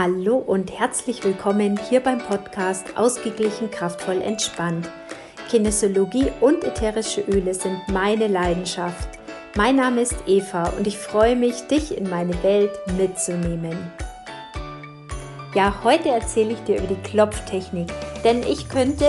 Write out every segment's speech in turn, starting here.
Hallo und herzlich willkommen hier beim Podcast Ausgeglichen, kraftvoll, entspannt. Kinesiologie und ätherische Öle sind meine Leidenschaft. Mein Name ist Eva und ich freue mich, dich in meine Welt mitzunehmen. Ja, heute erzähle ich dir über die Klopftechnik, denn ich könnte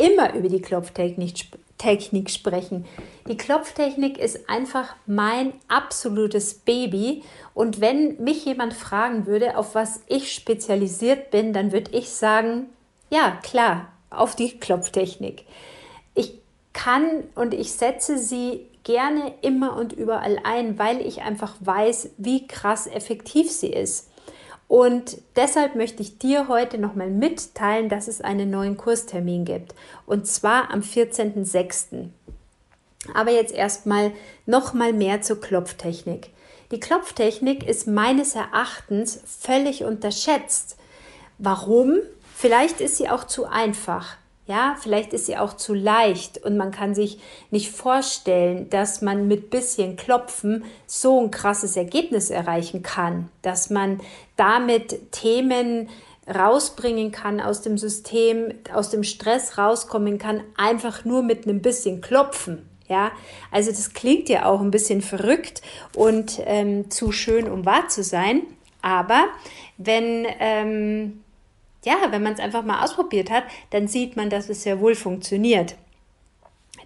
immer über die Klopftechnik Technik sprechen. Die Klopftechnik ist einfach mein absolutes Baby. Und wenn mich jemand fragen würde, auf was ich spezialisiert bin, dann würde ich sagen, ja, klar, auf die Klopftechnik. Ich kann und ich setze sie gerne immer und überall ein, weil ich einfach weiß, wie krass effektiv sie ist. Und deshalb möchte ich dir heute nochmal mitteilen, dass es einen neuen Kurstermin gibt. Und zwar am 14.06. Aber jetzt erstmal nochmal mehr zur Klopftechnik. Die Klopftechnik ist meines Erachtens völlig unterschätzt. Warum? Vielleicht ist sie auch zu einfach. Ja, vielleicht ist sie auch zu leicht und man kann sich nicht vorstellen, dass man mit bisschen Klopfen so ein krasses Ergebnis erreichen kann, dass man damit Themen rausbringen kann aus dem System, aus dem Stress rauskommen kann, einfach nur mit einem bisschen Klopfen. Ja, also das klingt ja auch ein bisschen verrückt und ähm, zu schön, um wahr zu sein. Aber wenn ähm, ja, wenn man es einfach mal ausprobiert hat, dann sieht man, dass es sehr wohl funktioniert.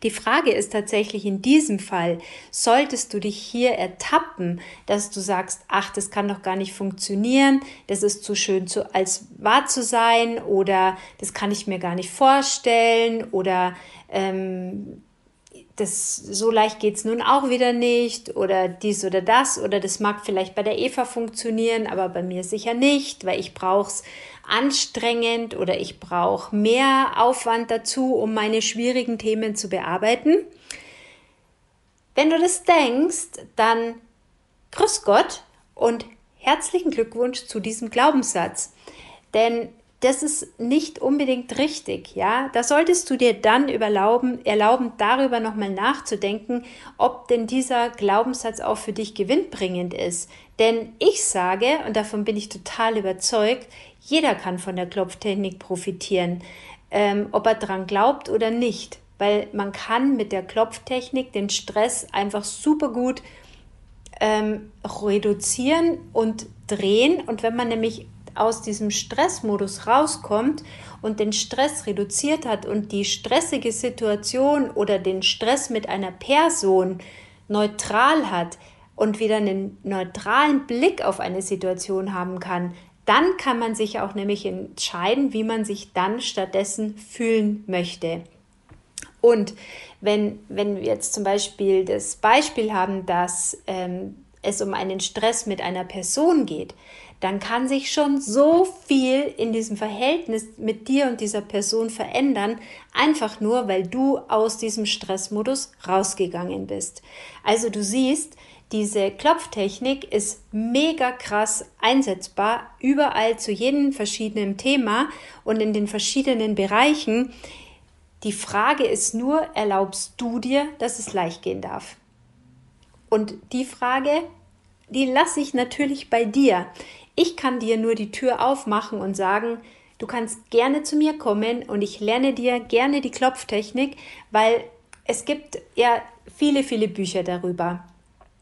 Die Frage ist tatsächlich in diesem Fall, solltest du dich hier ertappen, dass du sagst, ach, das kann doch gar nicht funktionieren, das ist zu schön zu, als wahr zu sein oder das kann ich mir gar nicht vorstellen oder ähm, das, so leicht geht es nun auch wieder nicht oder dies oder das oder das mag vielleicht bei der Eva funktionieren, aber bei mir sicher nicht, weil ich brauche es anstrengend oder ich brauche mehr Aufwand dazu, um meine schwierigen Themen zu bearbeiten. Wenn du das denkst, dann grüß Gott und herzlichen Glückwunsch zu diesem Glaubenssatz. Denn das ist nicht unbedingt richtig, ja. Da solltest du dir dann erlauben, erlauben darüber nochmal nachzudenken, ob denn dieser Glaubenssatz auch für dich gewinnbringend ist. Denn ich sage, und davon bin ich total überzeugt, jeder kann von der Klopftechnik profitieren, ähm, ob er dran glaubt oder nicht. Weil man kann mit der Klopftechnik den Stress einfach super gut ähm, reduzieren und drehen. Und wenn man nämlich aus diesem Stressmodus rauskommt und den Stress reduziert hat und die stressige Situation oder den Stress mit einer Person neutral hat und wieder einen neutralen Blick auf eine Situation haben kann, dann kann man sich auch nämlich entscheiden, wie man sich dann stattdessen fühlen möchte. Und wenn, wenn wir jetzt zum Beispiel das Beispiel haben, dass ähm, es um einen Stress mit einer Person geht, dann kann sich schon so viel in diesem Verhältnis mit dir und dieser Person verändern, einfach nur, weil du aus diesem Stressmodus rausgegangen bist. Also du siehst, diese Klopftechnik ist mega krass einsetzbar, überall zu jedem verschiedenen Thema und in den verschiedenen Bereichen. Die Frage ist nur, erlaubst du dir, dass es leicht gehen darf? Und die Frage, die lasse ich natürlich bei dir. Ich kann dir nur die Tür aufmachen und sagen, du kannst gerne zu mir kommen und ich lerne dir gerne die Klopftechnik, weil es gibt ja viele, viele Bücher darüber.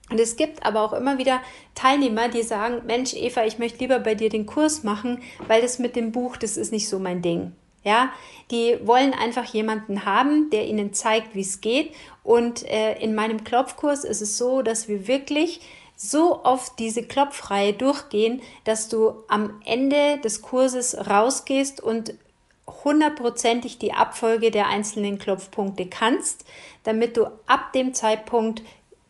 Und es gibt aber auch immer wieder Teilnehmer, die sagen, Mensch, Eva, ich möchte lieber bei dir den Kurs machen, weil das mit dem Buch, das ist nicht so mein Ding. Ja, die wollen einfach jemanden haben, der ihnen zeigt, wie es geht. Und äh, in meinem Klopfkurs ist es so, dass wir wirklich so oft diese Klopfreihe durchgehen, dass du am Ende des Kurses rausgehst und hundertprozentig die Abfolge der einzelnen Klopfpunkte kannst, damit du ab dem Zeitpunkt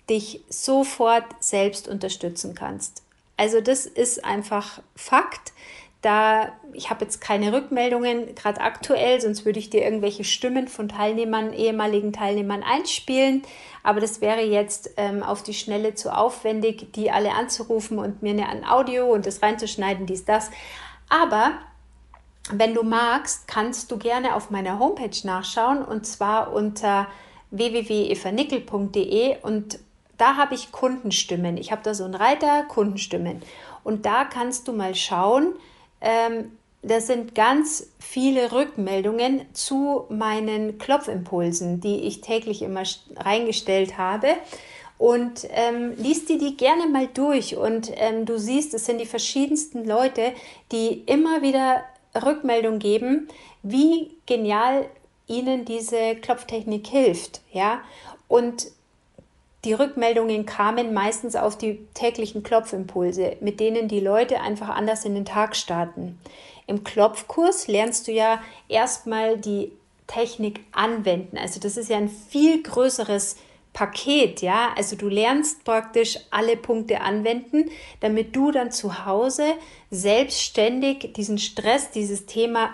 dich sofort selbst unterstützen kannst. Also das ist einfach Fakt. Da ich habe jetzt keine Rückmeldungen gerade aktuell, sonst würde ich dir irgendwelche Stimmen von Teilnehmern, ehemaligen Teilnehmern einspielen. Aber das wäre jetzt ähm, auf die Schnelle zu aufwendig, die alle anzurufen und mir ein Audio und das reinzuschneiden, dies, das. Aber wenn du magst, kannst du gerne auf meiner Homepage nachschauen und zwar unter www.evanickel.de und da habe ich Kundenstimmen. Ich habe da so einen Reiter Kundenstimmen. Und da kannst du mal schauen, ähm, das sind ganz viele Rückmeldungen zu meinen Klopfimpulsen, die ich täglich immer reingestellt habe. Und ähm, liest dir die gerne mal durch und ähm, du siehst, es sind die verschiedensten Leute, die immer wieder Rückmeldung geben, wie genial ihnen diese Klopftechnik hilft. Ja? Und die Rückmeldungen kamen meistens auf die täglichen Klopfimpulse, mit denen die Leute einfach anders in den Tag starten. Im Klopfkurs lernst du ja erstmal die Technik anwenden. Also das ist ja ein viel größeres Paket, ja. Also du lernst praktisch alle Punkte anwenden, damit du dann zu Hause selbstständig diesen Stress, dieses Thema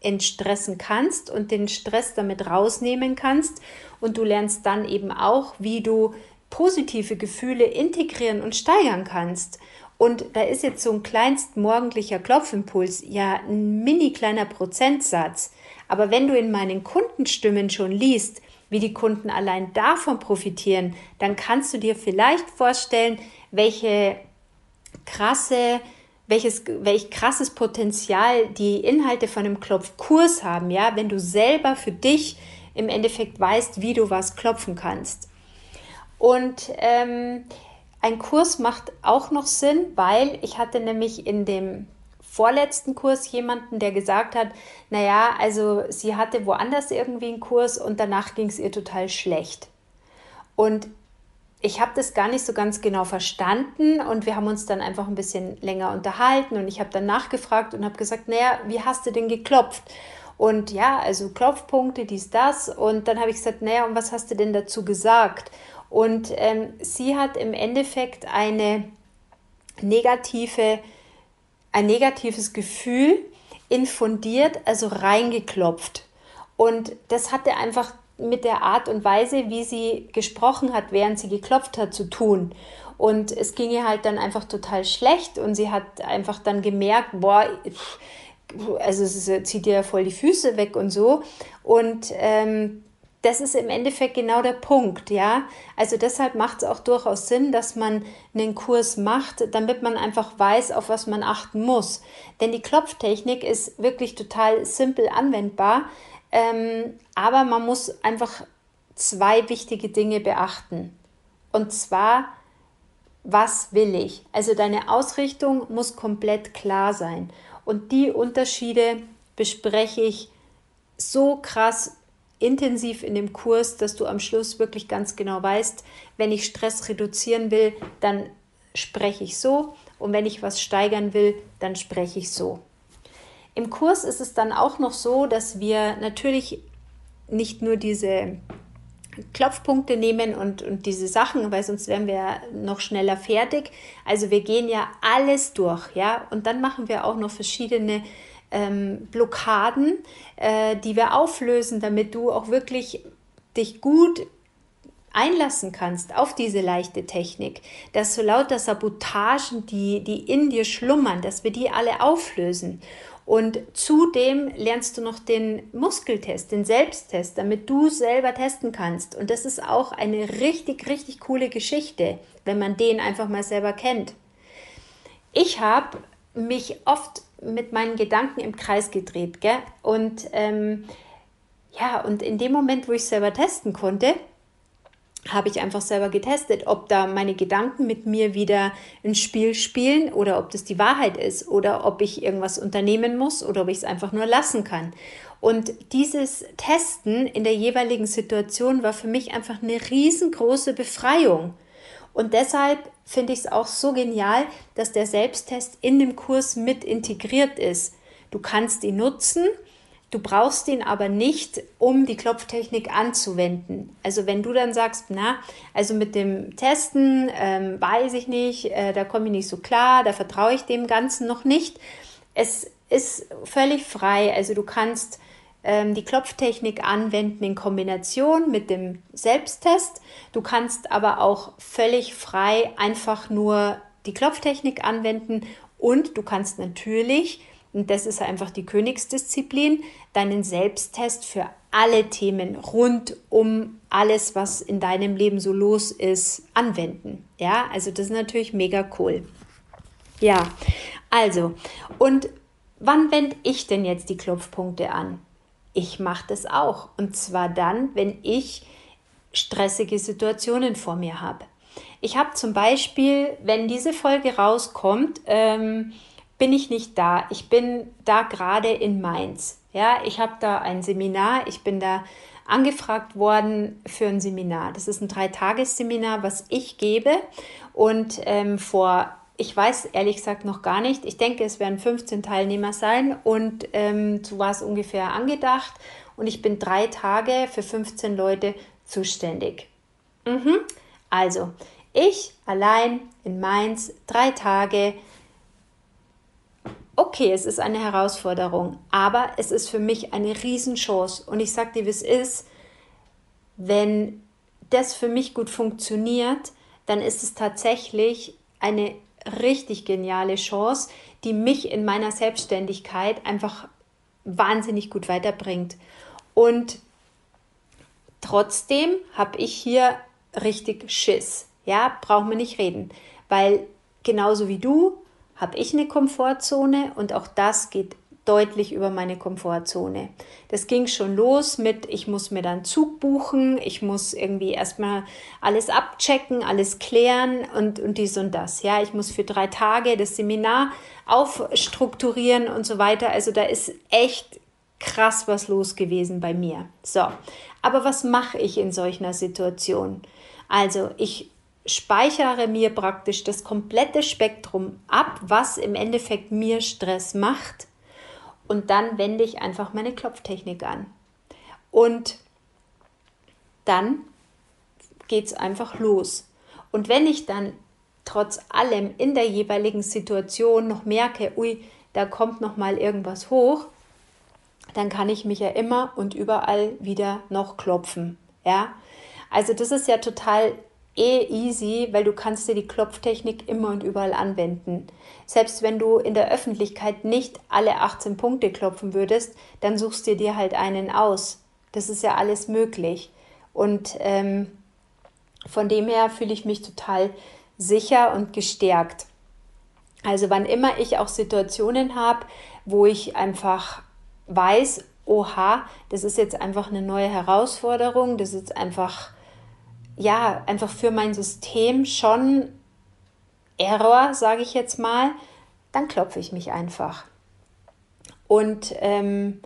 entstressen kannst und den Stress damit rausnehmen kannst. Und du lernst dann eben auch, wie du positive Gefühle integrieren und steigern kannst. Und da ist jetzt so ein kleinst morgendlicher Klopfimpuls ja ein mini kleiner Prozentsatz. Aber wenn du in meinen Kundenstimmen schon liest, wie die Kunden allein davon profitieren, dann kannst du dir vielleicht vorstellen, welche krasse welches, welch krasses Potenzial die Inhalte von einem Klopfkurs haben, ja, wenn du selber für dich im Endeffekt weißt, wie du was klopfen kannst. Und ähm, ein Kurs macht auch noch Sinn, weil ich hatte nämlich in dem vorletzten Kurs jemanden, der gesagt hat, naja, also sie hatte woanders irgendwie einen Kurs und danach ging es ihr total schlecht. Und ich habe das gar nicht so ganz genau verstanden und wir haben uns dann einfach ein bisschen länger unterhalten und ich habe dann nachgefragt und habe gesagt, naja, wie hast du denn geklopft? Und ja, also Klopfpunkte, dies, das. Und dann habe ich gesagt, naja, und was hast du denn dazu gesagt? Und ähm, sie hat im Endeffekt eine negative, ein negatives Gefühl infundiert, also reingeklopft. Und das hatte einfach mit der Art und Weise, wie sie gesprochen hat, während sie geklopft hat, zu tun. Und es ging ihr halt dann einfach total schlecht und sie hat einfach dann gemerkt, boah, also es zieht ihr ja voll die Füße weg und so. Und ähm, das ist im Endeffekt genau der Punkt, ja. Also deshalb macht es auch durchaus Sinn, dass man einen Kurs macht, damit man einfach weiß, auf was man achten muss. Denn die Klopftechnik ist wirklich total simpel anwendbar. Ähm, aber man muss einfach zwei wichtige Dinge beachten. Und zwar, was will ich? Also deine Ausrichtung muss komplett klar sein. Und die Unterschiede bespreche ich so krass intensiv in dem Kurs, dass du am Schluss wirklich ganz genau weißt, wenn ich Stress reduzieren will, dann spreche ich so und wenn ich was steigern will, dann spreche ich so. Im Kurs ist es dann auch noch so, dass wir natürlich nicht nur diese Klopfpunkte nehmen und, und diese Sachen, weil sonst wären wir noch schneller fertig. Also wir gehen ja alles durch, ja, und dann machen wir auch noch verschiedene ähm, Blockaden, äh, die wir auflösen, damit du auch wirklich dich gut einlassen kannst auf diese leichte Technik, dass so lauter Sabotagen, die, die in dir schlummern, dass wir die alle auflösen. Und zudem lernst du noch den Muskeltest, den Selbsttest, damit du selber testen kannst. Und das ist auch eine richtig, richtig coole Geschichte, wenn man den einfach mal selber kennt. Ich habe mich oft mit meinen Gedanken im Kreis gedreht, gell? Und ähm, ja, und in dem Moment, wo ich selber testen konnte, habe ich einfach selber getestet, ob da meine Gedanken mit mir wieder ein Spiel spielen oder ob das die Wahrheit ist oder ob ich irgendwas unternehmen muss oder ob ich es einfach nur lassen kann. Und dieses Testen in der jeweiligen Situation war für mich einfach eine riesengroße Befreiung. Und deshalb finde ich es auch so genial, dass der Selbsttest in dem Kurs mit integriert ist. Du kannst ihn nutzen Du brauchst ihn aber nicht, um die Klopftechnik anzuwenden. Also wenn du dann sagst, na, also mit dem Testen ähm, weiß ich nicht, äh, da komme ich nicht so klar, da vertraue ich dem Ganzen noch nicht. Es ist völlig frei. Also du kannst ähm, die Klopftechnik anwenden in Kombination mit dem Selbsttest. Du kannst aber auch völlig frei einfach nur die Klopftechnik anwenden und du kannst natürlich und das ist einfach die Königsdisziplin, deinen Selbsttest für alle Themen rund um alles, was in deinem Leben so los ist, anwenden. Ja, also das ist natürlich mega cool. Ja, also, und wann wende ich denn jetzt die Klopfpunkte an? Ich mache das auch. Und zwar dann, wenn ich stressige Situationen vor mir habe. Ich habe zum Beispiel, wenn diese Folge rauskommt, ähm, bin ich nicht da. Ich bin da gerade in Mainz. Ja, ich habe da ein Seminar. Ich bin da angefragt worden für ein Seminar. Das ist ein Dreitagesseminar, was ich gebe. Und ähm, vor, ich weiß ehrlich gesagt noch gar nicht, ich denke, es werden 15 Teilnehmer sein und ähm, so war es ungefähr angedacht. Und ich bin drei Tage für 15 Leute zuständig. Mhm. Also, ich allein in Mainz, drei Tage. Okay, es ist eine Herausforderung, aber es ist für mich eine Riesenchance. Und ich sage dir, wie es ist, wenn das für mich gut funktioniert, dann ist es tatsächlich eine richtig geniale Chance, die mich in meiner Selbstständigkeit einfach wahnsinnig gut weiterbringt. Und trotzdem habe ich hier richtig Schiss. Ja, brauchen wir nicht reden, weil genauso wie du habe ich eine Komfortzone und auch das geht deutlich über meine Komfortzone. Das ging schon los mit, ich muss mir dann Zug buchen, ich muss irgendwie erstmal alles abchecken, alles klären und, und dies und das. Ja, ich muss für drei Tage das Seminar aufstrukturieren und so weiter. Also da ist echt krass was los gewesen bei mir. So, aber was mache ich in solch einer Situation? Also ich speichere mir praktisch das komplette Spektrum ab, was im Endeffekt mir Stress macht. Und dann wende ich einfach meine Klopftechnik an. Und dann geht es einfach los. Und wenn ich dann trotz allem in der jeweiligen Situation noch merke, ui, da kommt noch mal irgendwas hoch, dann kann ich mich ja immer und überall wieder noch klopfen. Ja, also das ist ja total eh easy, weil du kannst dir die Klopftechnik immer und überall anwenden. Selbst wenn du in der Öffentlichkeit nicht alle 18 Punkte klopfen würdest, dann suchst du dir halt einen aus. Das ist ja alles möglich. Und ähm, von dem her fühle ich mich total sicher und gestärkt. Also wann immer ich auch Situationen habe, wo ich einfach weiß, oha, das ist jetzt einfach eine neue Herausforderung, das ist einfach ja, einfach für mein System schon Error, sage ich jetzt mal, dann klopfe ich mich einfach. Und ähm,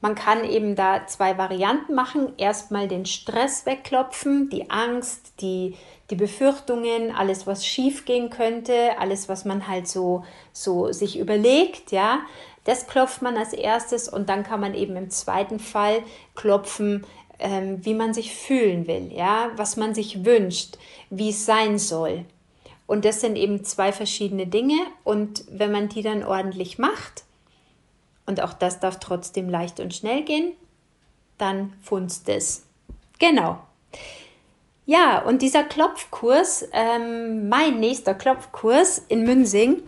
man kann eben da zwei Varianten machen. Erstmal den Stress wegklopfen, die Angst, die, die Befürchtungen, alles, was schief gehen könnte, alles, was man halt so, so sich überlegt, ja. Das klopft man als erstes und dann kann man eben im zweiten Fall klopfen, ähm, wie man sich fühlen will, ja, was man sich wünscht, wie es sein soll. Und das sind eben zwei verschiedene Dinge. Und wenn man die dann ordentlich macht, und auch das darf trotzdem leicht und schnell gehen, dann funzt es. Genau. Ja, und dieser Klopfkurs, ähm, mein nächster Klopfkurs in Münsing,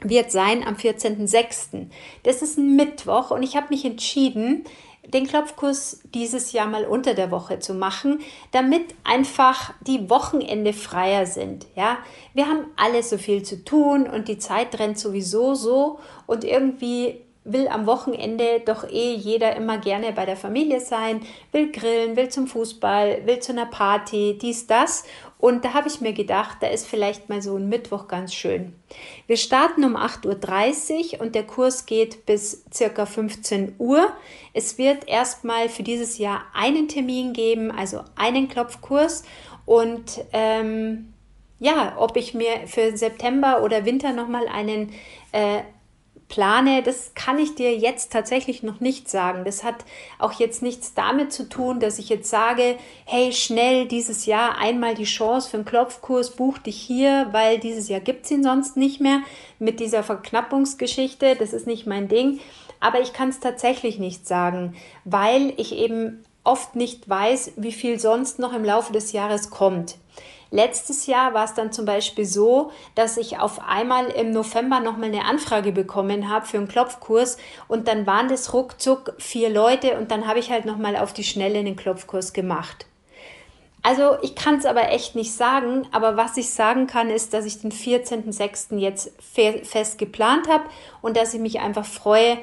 wird sein am 14.06. Das ist ein Mittwoch und ich habe mich entschieden, den Klopfkurs dieses Jahr mal unter der Woche zu machen, damit einfach die Wochenende freier sind. Ja, wir haben alle so viel zu tun und die Zeit rennt sowieso so und irgendwie will am Wochenende doch eh jeder immer gerne bei der Familie sein, will grillen, will zum Fußball, will zu einer Party, dies, das. Und da habe ich mir gedacht, da ist vielleicht mal so ein Mittwoch ganz schön. Wir starten um 8.30 Uhr und der Kurs geht bis circa 15 Uhr. Es wird erstmal für dieses Jahr einen Termin geben, also einen Klopfkurs. Und ähm, ja, ob ich mir für September oder Winter nochmal einen äh, plane, das kann ich dir jetzt tatsächlich noch nicht sagen. Das hat auch jetzt nichts damit zu tun, dass ich jetzt sage, hey, schnell dieses Jahr einmal die Chance für einen Klopfkurs, buch dich hier, weil dieses Jahr gibt es ihn sonst nicht mehr mit dieser Verknappungsgeschichte. Das ist nicht mein Ding. Aber ich kann es tatsächlich nicht sagen, weil ich eben oft nicht weiß, wie viel sonst noch im Laufe des Jahres kommt. Letztes Jahr war es dann zum Beispiel so, dass ich auf einmal im November nochmal eine Anfrage bekommen habe für einen Klopfkurs und dann waren das ruckzuck vier Leute und dann habe ich halt nochmal auf die Schnelle einen Klopfkurs gemacht. Also ich kann es aber echt nicht sagen, aber was ich sagen kann, ist, dass ich den 14.06. jetzt fe fest geplant habe und dass ich mich einfach freue,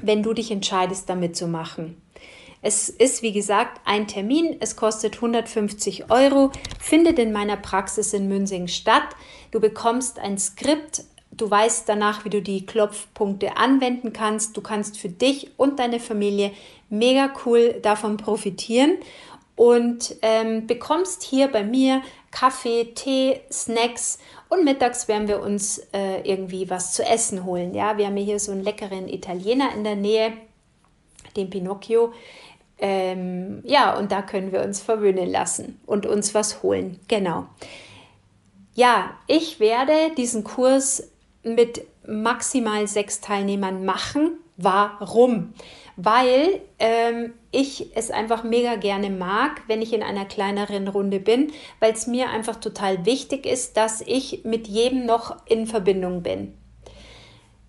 wenn du dich entscheidest, damit zu machen. Es ist, wie gesagt, ein Termin. Es kostet 150 Euro, findet in meiner Praxis in Münsing statt. Du bekommst ein Skript. Du weißt danach, wie du die Klopfpunkte anwenden kannst. Du kannst für dich und deine Familie mega cool davon profitieren und ähm, bekommst hier bei mir Kaffee, Tee, Snacks und mittags werden wir uns äh, irgendwie was zu essen holen. Ja, wir haben hier so einen leckeren Italiener in der Nähe, den Pinocchio. Ähm, ja, und da können wir uns verwöhnen lassen und uns was holen. Genau. Ja, ich werde diesen Kurs mit maximal sechs Teilnehmern machen. Warum? Weil ähm, ich es einfach mega gerne mag, wenn ich in einer kleineren Runde bin, weil es mir einfach total wichtig ist, dass ich mit jedem noch in Verbindung bin.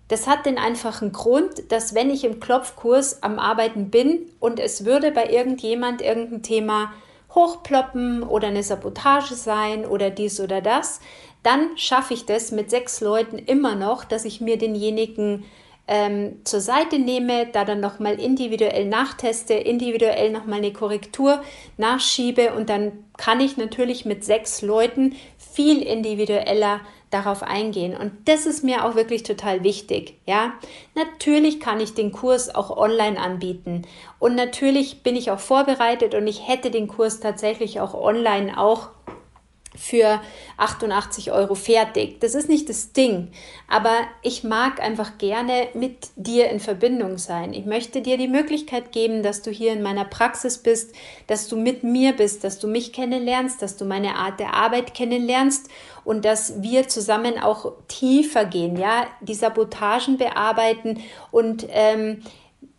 Das hat den einfachen Grund, dass wenn ich im Klopfkurs am Arbeiten bin und es würde bei irgendjemand irgendein Thema hochploppen oder eine Sabotage sein oder dies oder das, dann schaffe ich das mit sechs Leuten immer noch, dass ich mir denjenigen ähm, zur Seite nehme, da dann nochmal individuell nachteste, individuell nochmal eine Korrektur nachschiebe und dann kann ich natürlich mit sechs Leuten viel individueller darauf eingehen. Und das ist mir auch wirklich total wichtig. Ja, natürlich kann ich den Kurs auch online anbieten. Und natürlich bin ich auch vorbereitet und ich hätte den Kurs tatsächlich auch online auch für 88 Euro fertig. Das ist nicht das Ding, aber ich mag einfach gerne mit dir in Verbindung sein. Ich möchte dir die Möglichkeit geben, dass du hier in meiner Praxis bist, dass du mit mir bist, dass du mich kennenlernst, dass du meine Art der Arbeit kennenlernst und dass wir zusammen auch tiefer gehen, ja, die Sabotagen bearbeiten und ähm,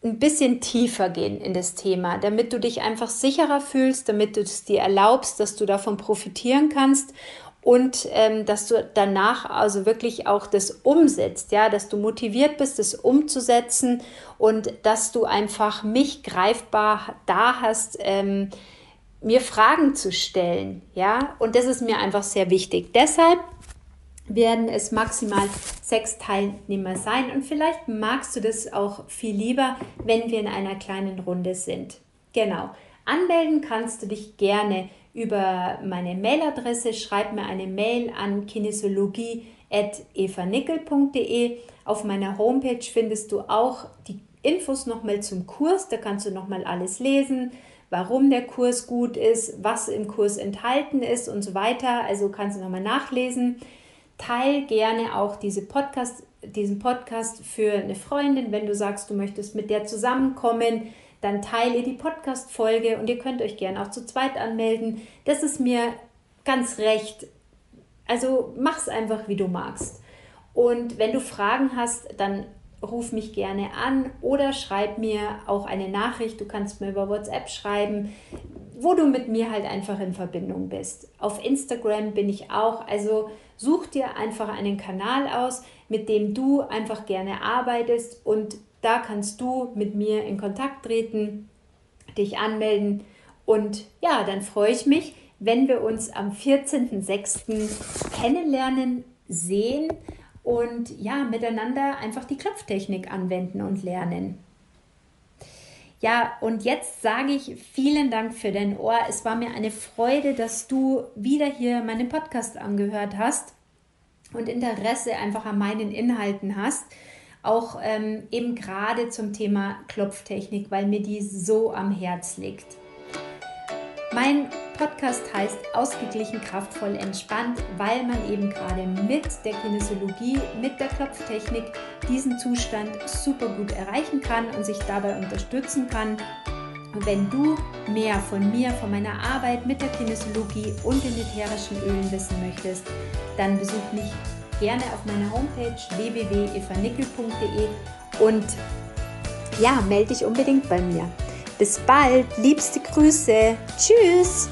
ein bisschen tiefer gehen in das Thema, damit du dich einfach sicherer fühlst, damit du es dir erlaubst, dass du davon profitieren kannst und ähm, dass du danach also wirklich auch das umsetzt, ja, dass du motiviert bist, das umzusetzen und dass du einfach mich greifbar da hast, ähm, mir Fragen zu stellen, ja, und das ist mir einfach sehr wichtig. Deshalb werden es maximal sechs Teilnehmer sein und vielleicht magst du das auch viel lieber, wenn wir in einer kleinen Runde sind. Genau. Anmelden kannst du dich gerne über meine Mailadresse. Schreib mir eine Mail an kinesiologie.evanickel.de. Auf meiner Homepage findest du auch die Infos nochmal zum Kurs. Da kannst du nochmal alles lesen, warum der Kurs gut ist, was im Kurs enthalten ist und so weiter. Also kannst du nochmal nachlesen. Teil gerne auch diese Podcast, diesen Podcast für eine Freundin, wenn du sagst, du möchtest mit der zusammenkommen, dann teile die Podcast-Folge und ihr könnt euch gerne auch zu zweit anmelden. Das ist mir ganz recht. Also mach's einfach, wie du magst. Und wenn du Fragen hast, dann ruf mich gerne an oder schreib mir auch eine Nachricht. Du kannst mir über WhatsApp schreiben, wo du mit mir halt einfach in Verbindung bist. Auf Instagram bin ich auch. Also Such dir einfach einen Kanal aus, mit dem du einfach gerne arbeitest und da kannst du mit mir in Kontakt treten, dich anmelden und ja, dann freue ich mich, wenn wir uns am 14.06. kennenlernen, sehen und ja, miteinander einfach die Klopftechnik anwenden und lernen. Ja, und jetzt sage ich vielen Dank für dein Ohr. Es war mir eine Freude, dass du wieder hier meinen Podcast angehört hast und Interesse einfach an meinen Inhalten hast. Auch ähm, eben gerade zum Thema Klopftechnik, weil mir die so am Herz liegt. Mein Podcast heißt Ausgeglichen, kraftvoll, entspannt, weil man eben gerade mit der Kinesiologie, mit der Klopftechnik diesen Zustand super gut erreichen kann und sich dabei unterstützen kann. Und wenn du mehr von mir, von meiner Arbeit mit der Kinesiologie und den ätherischen Ölen wissen möchtest, dann besuch mich gerne auf meiner Homepage www.evanickel.de und ja, melde dich unbedingt bei mir. Bis bald, liebste Grüße. Tschüss.